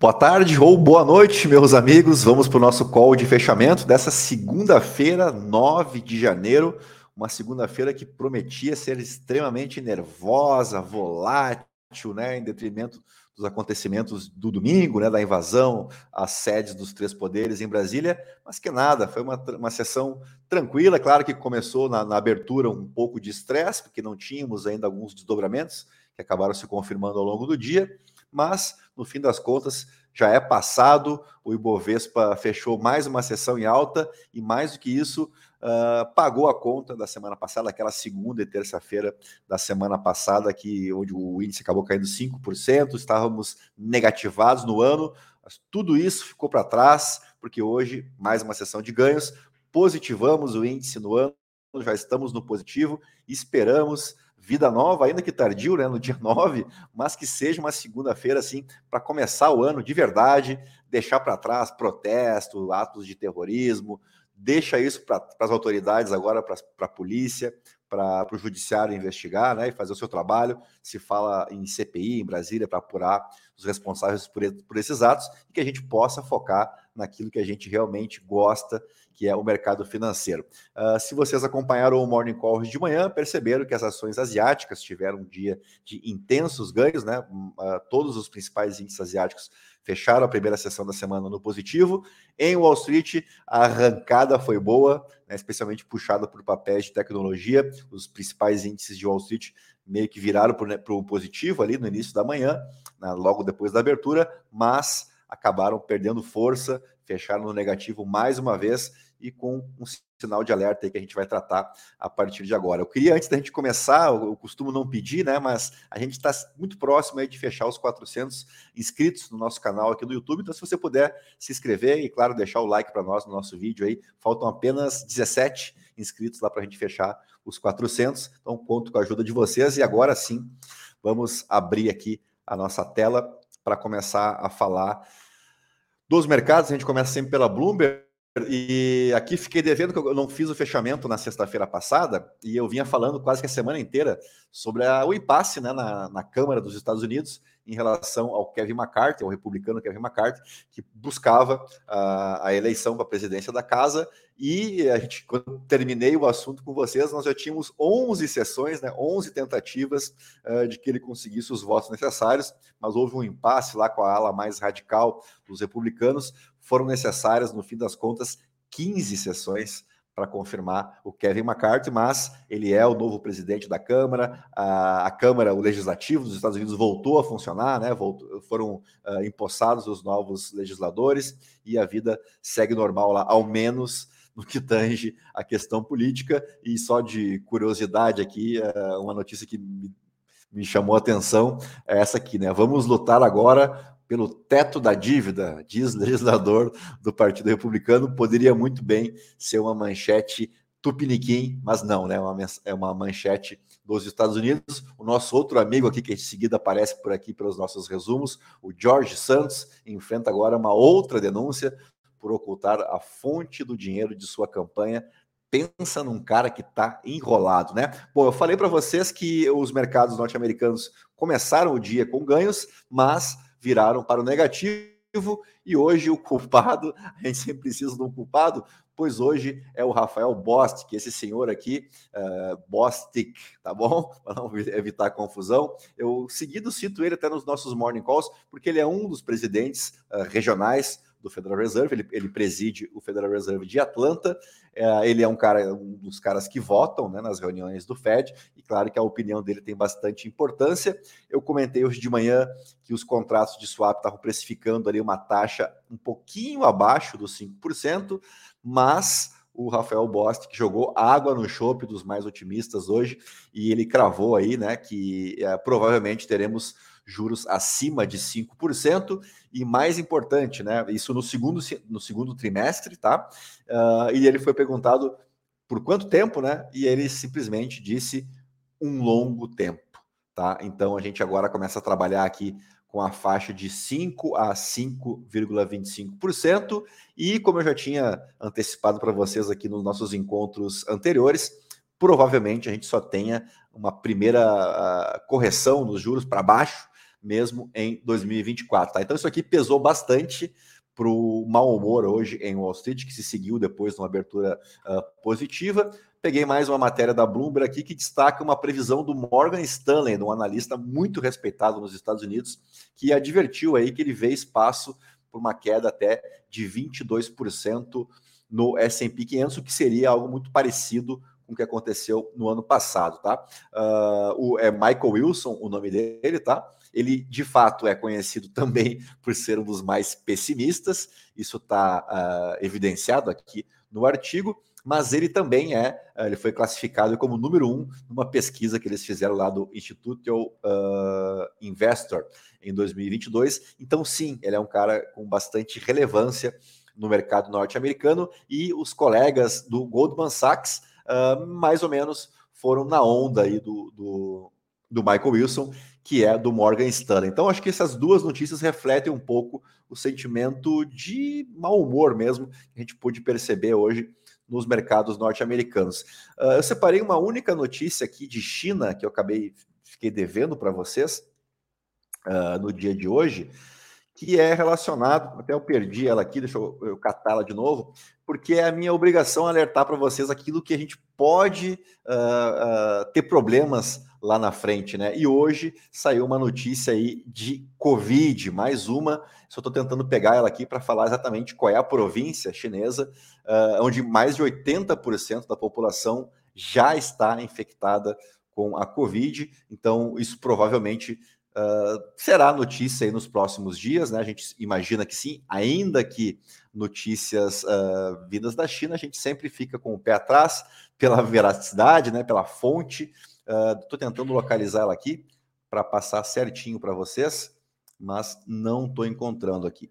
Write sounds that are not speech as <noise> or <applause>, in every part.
Boa tarde ou boa noite, meus amigos. Vamos para o nosso call de fechamento dessa segunda-feira, 9 de janeiro. Uma segunda-feira que prometia ser extremamente nervosa, volátil, né? Em detrimento dos acontecimentos do domingo, né? Da invasão às sedes dos três poderes em Brasília. Mas que nada, foi uma, uma sessão tranquila. Claro que começou na, na abertura um pouco de estresse, porque não tínhamos ainda alguns desdobramentos que acabaram se confirmando ao longo do dia mas no fim das contas já é passado. O Ibovespa fechou mais uma sessão em alta e mais do que isso, uh, pagou a conta da semana passada, aquela segunda e terça-feira da semana passada, que onde o índice acabou caindo 5%, estávamos negativados no ano. Mas tudo isso ficou para trás, porque hoje mais uma sessão de ganhos. Positivamos o índice no ano, já estamos no positivo, esperamos vida nova, ainda que tardio, né, no dia <laughs> 9, mas que seja uma segunda-feira assim para começar o ano de verdade, deixar para trás protesto, atos de terrorismo, deixa isso para as autoridades agora, para a polícia, para o judiciário investigar né, e fazer o seu trabalho. Se fala em CPI em Brasília para apurar os responsáveis por, por esses atos e que a gente possa focar naquilo que a gente realmente gosta, que é o mercado financeiro. Uh, se vocês acompanharam o Morning Call de manhã, perceberam que as ações asiáticas tiveram um dia de intensos ganhos, né? Uh, todos os principais índices asiáticos fecharam a primeira sessão da semana no positivo. Em Wall Street, a arrancada foi boa, né, especialmente puxada por papéis de tecnologia. Os principais índices de Wall Street meio que viraram para o positivo ali no início da manhã, né, logo depois da abertura, mas acabaram perdendo força, fecharam no negativo mais uma vez e com um sinal de alerta aí que a gente vai tratar a partir de agora. Eu queria, antes da gente começar, eu costumo não pedir, né, mas a gente está muito próximo aí de fechar os 400 inscritos no nosso canal aqui no YouTube, então se você puder se inscrever e, claro, deixar o like para nós no nosso vídeo aí, faltam apenas 17 inscritos lá para a gente fechar os 400, então conto com a ajuda de vocês e agora sim, vamos abrir aqui a nossa tela para começar a falar dos mercados, a gente começa sempre pela Bloomberg, e aqui fiquei devendo que eu não fiz o fechamento na sexta-feira passada e eu vinha falando quase que a semana inteira sobre a, o impasse né, na, na, Câmara dos Estados Unidos em relação ao Kevin McCarthy, ao republicano Kevin McCarthy, que buscava a, a eleição para a presidência da casa. E a gente, quando terminei o assunto com vocês, nós já tínhamos 11 sessões, né, 11 tentativas uh, de que ele conseguisse os votos necessários, mas houve um impasse lá com a ala mais radical dos republicanos foram necessárias, no fim das contas, 15 sessões para confirmar o Kevin McCarthy, mas ele é o novo presidente da Câmara, a, a Câmara, o Legislativo dos Estados Unidos voltou a funcionar, né? Voltou, foram uh, empossados os novos legisladores e a vida segue normal lá, ao menos no que tange a questão política. E só de curiosidade aqui, uh, uma notícia que me, me chamou a atenção é essa aqui, né? Vamos lutar agora pelo teto da dívida, diz legislador do Partido Republicano, poderia muito bem ser uma manchete tupiniquim, mas não, né? É uma manchete dos Estados Unidos. O nosso outro amigo aqui, que em seguida aparece por aqui pelos nossos resumos, o George Santos, enfrenta agora uma outra denúncia por ocultar a fonte do dinheiro de sua campanha. Pensa num cara que está enrolado, né? Bom, eu falei para vocês que os mercados norte-americanos começaram o dia com ganhos, mas viraram para o negativo e hoje o culpado, <laughs> a gente sempre precisa de um culpado, pois hoje é o Rafael Bostic, esse senhor aqui, uh, Bostic, tá bom? <laughs> Para não evitar confusão. Eu seguido cito ele até nos nossos morning calls, porque ele é um dos presidentes uh, regionais do Federal Reserve, ele, ele preside o Federal Reserve de Atlanta, é, ele é um cara, um dos caras que votam né, nas reuniões do Fed, e claro que a opinião dele tem bastante importância. Eu comentei hoje de manhã que os contratos de swap estavam precificando ali uma taxa um pouquinho abaixo dos 5%, mas o Rafael Bost, que jogou água no chope dos mais otimistas hoje, e ele cravou aí, né, que é, provavelmente teremos juros acima de 5%, e mais importante, né? Isso no segundo, no segundo trimestre, tá? Uh, e ele foi perguntado por quanto tempo, né? E ele simplesmente disse um longo tempo, tá? Então a gente agora começa a trabalhar aqui com a faixa de 5 a 5,25%, e como eu já tinha antecipado para vocês aqui nos nossos encontros anteriores, provavelmente a gente só tenha uma primeira uh, correção nos juros para baixo mesmo em 2024. Tá? Então, isso aqui pesou bastante para o mau humor hoje em Wall Street, que se seguiu depois de uma abertura uh, positiva. Peguei mais uma matéria da Bloomberg aqui que destaca uma previsão do Morgan Stanley, um analista muito respeitado nos Estados Unidos, que advertiu aí que ele vê espaço por uma queda até de 22% no S&P 500, o que seria algo muito parecido com o que aconteceu no ano passado, tá? Uh, o, é Michael Wilson o nome dele, tá? Ele de fato é conhecido <laughs> também por ser um dos mais pessimistas, isso está uh, evidenciado aqui no artigo, mas ele também é, uh, ele foi classificado como número um numa pesquisa que eles fizeram lá do Instituto Investor em 2022. Então, sim, ele é um cara com bastante relevância no mercado norte-americano e os colegas do Goldman Sachs uh, mais ou menos foram na onda aí do, do, do, Michael Wilson, que é do Morgan Stanley. Então, acho que essas duas notícias refletem um pouco o sentimento de mau humor mesmo que a gente pôde perceber hoje nos mercados norte-americanos. Uh, eu separei uma única notícia aqui de China que eu acabei fiquei devendo para vocês uh, no dia de hoje, que é relacionado, até eu perdi ela aqui, deixa eu, eu catá-la de novo, porque é a minha obrigação alertar para vocês aquilo que a gente pode uh, uh, ter problemas lá na frente, né? E hoje saiu uma notícia aí de Covid, mais uma. Só estou tentando pegar ela aqui para falar exatamente qual é a província chinesa, uh, onde mais de 80% da população já está infectada com a Covid. Então, isso provavelmente Uh, será notícia aí nos próximos dias, né? A gente imagina que sim, ainda que notícias uh, vindas da China, a gente sempre fica com o pé atrás pela <laughs> veracidade, né? Pela fonte. Estou uh, tentando localizar ela aqui para passar certinho para vocês, mas não estou encontrando aqui.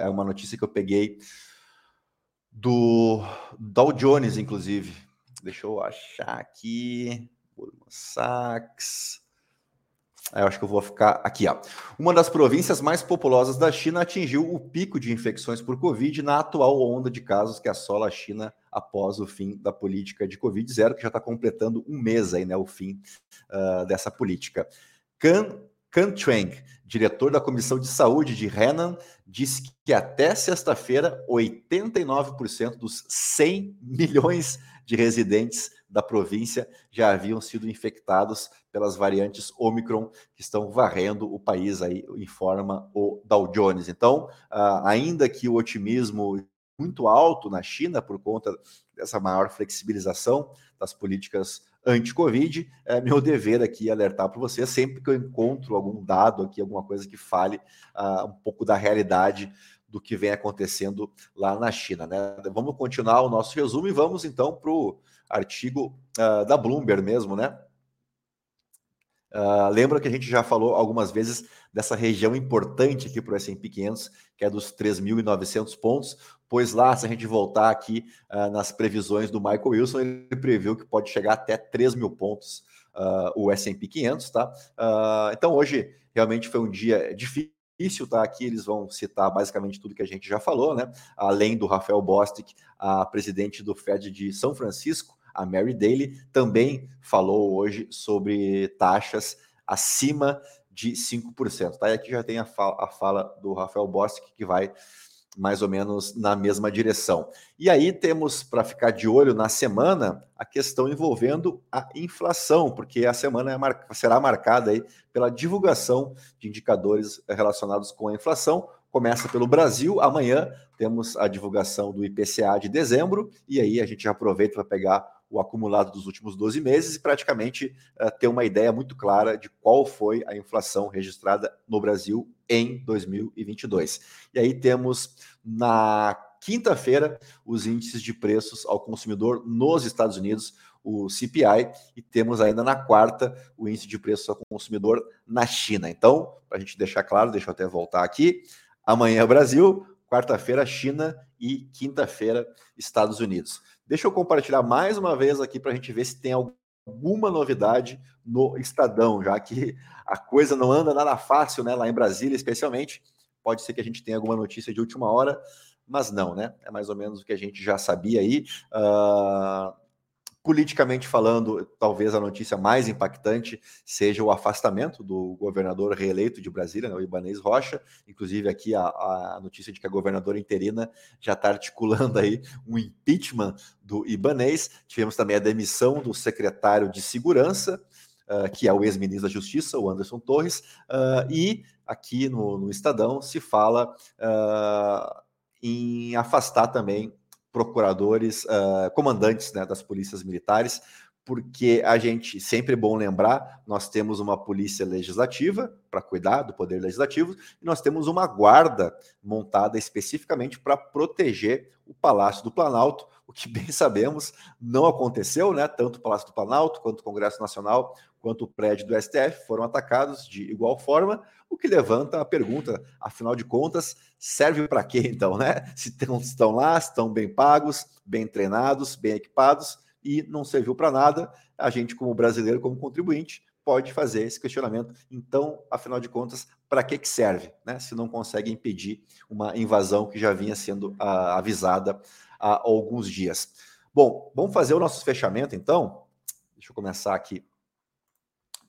é uma notícia que eu peguei do Dow Jones, inclusive. Deixa eu achar aqui. Goldman Sachs. Eu acho que eu vou ficar aqui. Ó. Uma das províncias mais populosas da China atingiu o pico de infecções por Covid na atual onda de casos que assola a China após o fim da política de Covid zero, que já está completando um mês aí, né, o fim uh, dessa política. Can Kan Chuang, diretor da Comissão de Saúde de Henan, disse que até sexta-feira 89% dos 100 milhões de residentes da província já haviam sido infectados pelas variantes Omicron que estão varrendo o país aí, informa o Dow Jones. Então, uh, ainda que o otimismo muito alto na China por conta dessa maior flexibilização das políticas anti-Covid, é meu dever aqui alertar para você sempre que eu encontro algum dado aqui, alguma coisa que fale uh, um pouco da realidade do que vem acontecendo lá na China. Né? Vamos continuar o nosso resumo e vamos então para o artigo uh, da Bloomberg mesmo, né? Uh, lembra que a gente já falou algumas vezes dessa região importante aqui para o S&P 500, que é dos 3.900 pontos, pois lá, se a gente voltar aqui uh, nas previsões do Michael Wilson, ele previu que pode chegar até 3 mil pontos uh, o S&P 500, tá? então, hoje, realmente foi um dia difícil, tá? Aqui eles vão citar basicamente tudo que a gente já falou, né? Além do Rafael Bostic, a presidente do Fed de São Francisco, a Mary Daly, também falou hoje sobre taxas acima de 5%. Tá? E aqui já tem a fala, a fala do Rafael Bostic, que vai mais ou menos na mesma direção. E aí temos para ficar de olho na semana a questão envolvendo a inflação, porque a semana é mar... será marcada aí pela divulgação de indicadores relacionados com a inflação. Começa pelo Brasil, amanhã temos a divulgação do IPCA de dezembro, e aí a gente aproveita para pegar o acumulado dos últimos 12 meses e praticamente uh, ter uma ideia muito clara de qual foi a inflação registrada no Brasil em 2022. E aí temos na quinta-feira os índices de preços ao consumidor nos Estados Unidos, o CPI, e temos ainda na quarta o índice de preços ao consumidor na China. Então, para a gente deixar claro, deixa eu até voltar aqui. Amanhã Brasil, quarta-feira China e quinta-feira Estados Unidos. Deixa eu compartilhar mais uma vez aqui para a gente ver se tem alguma novidade no Estadão, já que a coisa não anda nada fácil, né? Lá em Brasília, especialmente. Pode ser que a gente tenha alguma notícia de última hora, mas não, né? É mais ou menos o que a gente já sabia aí. Uh, Politicamente falando, talvez a notícia mais impactante seja o afastamento do governador reeleito de Brasília, né, o Ibanez Rocha. Inclusive, aqui a, a notícia de que a governadora interina já está articulando aí um impeachment do Ibanez. Tivemos também a demissão do secretário de Segurança, uh, que é o ex-ministro da Justiça, o Anderson Torres, uh, e aqui no, no, Estadão se fala uh, em afastar também procuradores, uh, comandantes né, das polícias militares, porque a gente, sempre é bom lembrar, nós temos uma polícia legislativa para cuidar do poder legislativo e nós temos uma guarda montada especificamente para proteger o Palácio do Planalto, o que <laughs> bem sabemos não aconteceu, né? Tanto o Palácio do Planalto quanto o Congresso Nacional quanto o prédio do STF foram atacados de igual forma, o que levanta a pergunta, afinal de contas, serve para quê então, né? Se estão lá, estão bem pagos, bem treinados, bem equipados e não serviu para nada, a gente como brasileiro, como contribuinte, pode fazer esse questionamento. Então, afinal de contas, para que, que serve, né? Se não consegue impedir uma invasão que já vinha sendo uh, avisada há alguns dias. Bom, vamos fazer o nosso fechamento então. Deixa eu começar aqui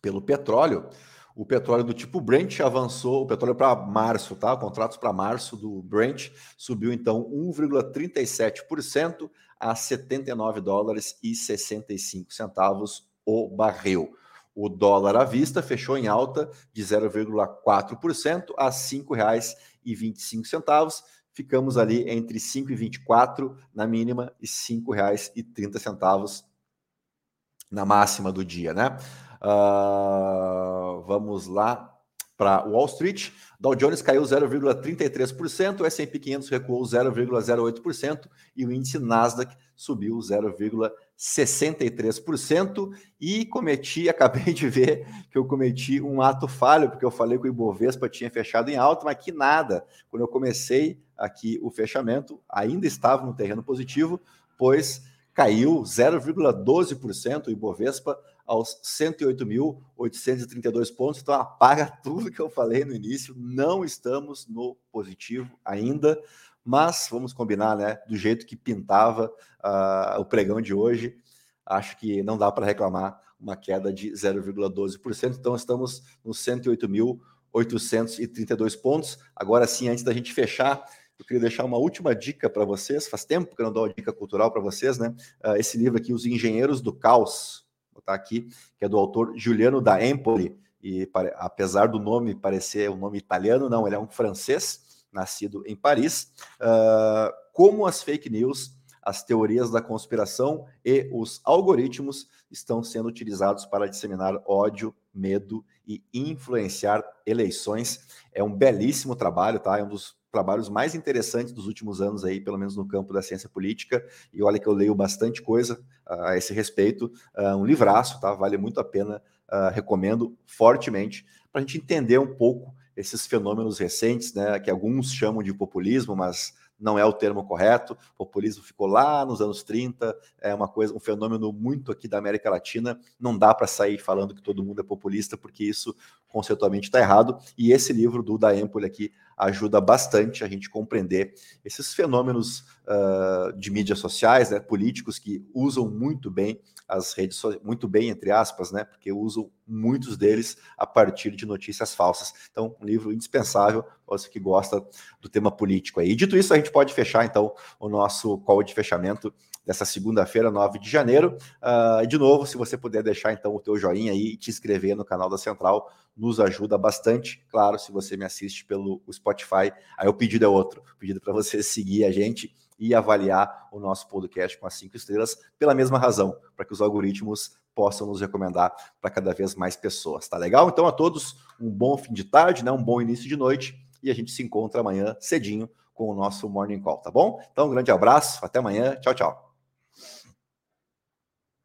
pelo petróleo. O petróleo do tipo Brent avançou, o petróleo para março, tá? Contratos para março do Brent subiu então 1,37% a 79 dólares e 65 centavos o barril. O dólar à vista fechou em alta de 0,4% a R$ 5,25. Ficamos ali entre R$ 5,24 na mínima e R$ 5,30 na máxima do dia, né? Uh, vamos lá para Wall Street. Dow Jones caiu 0,33%, o S&P 500 recuou 0,08% e o índice Nasdaq subiu 0,63%. E cometi, <laughs> acabei de ver que eu cometi um ato falho, porque eu falei que o Ibovespa tinha fechado em alta, mas que nada. Quando eu comecei aqui o fechamento, ainda estava no terreno positivo, pois caiu 0,12% o Ibovespa aos 108.832 pontos. Então apaga <laughs> tudo que eu falei no início. Não estamos no positivo ainda, mas vamos combinar, né? Do jeito que pintava uh, o pregão de hoje, acho que não dá para reclamar uma queda de 0,12%. Então estamos nos 108.832 pontos. Agora sim, antes da gente fechar, eu queria deixar uma última dica para vocês. Faz tempo que eu não dou uma dica cultural para vocês, né? Uh, esse livro aqui, Os Engenheiros do Caos, botar aqui, que é do autor Giuliano da Empoli, e apesar do nome parecer um nome italiano, não, ele é um francês, nascido em Paris. Uh, como as fake news, as teorias da conspiração e os algoritmos estão sendo utilizados para disseminar ódio, medo e influenciar eleições. É um belíssimo trabalho, tá? É um dos trabalhos mais interessantes dos últimos anos aí, pelo menos no campo da ciência política, e olha que eu leio bastante coisa uh, a esse respeito, uh, um livraço, tá? Vale muito a pena, uh, recomendo fortemente, para a gente entender um pouco esses fenômenos recentes, né, que alguns chamam de populismo, mas não é o termo correto. O populismo ficou lá nos anos 30, é uma coisa, um fenômeno muito aqui da América Latina. Não dá para sair falando que todo mundo é populista, porque isso conceitualmente está errado. E esse livro do da Empoli aqui ajuda bastante a gente compreender esses fenômenos uh, de mídias sociais, né, políticos que usam muito bem as redes muito bem entre aspas, né, porque usam muitos deles a partir de notícias falsas. Então, um livro indispensável para você que gosta do tema político aí. E dito isso, a gente pode fechar então o nosso call de fechamento dessa segunda-feira, 9 de janeiro. Uh, de novo, se você puder deixar então o teu joinha aí e te inscrever no canal da Central, nos ajuda bastante. Claro, se você me assiste pelo Spotify, aí o pedido é outro. O pedido para você <laughs> seguir a gente e avaliar o nosso podcast com as cinco estrelas pela mesma razão, para que os algoritmos possam nos recomendar para cada vez mais pessoas. Tá legal? Então a todos um bom fim de tarde, né? Um bom início de noite e a gente se encontra amanhã cedinho com o nosso Morning Call, tá bom? Então um grande abraço, até amanhã, tchau, tchau.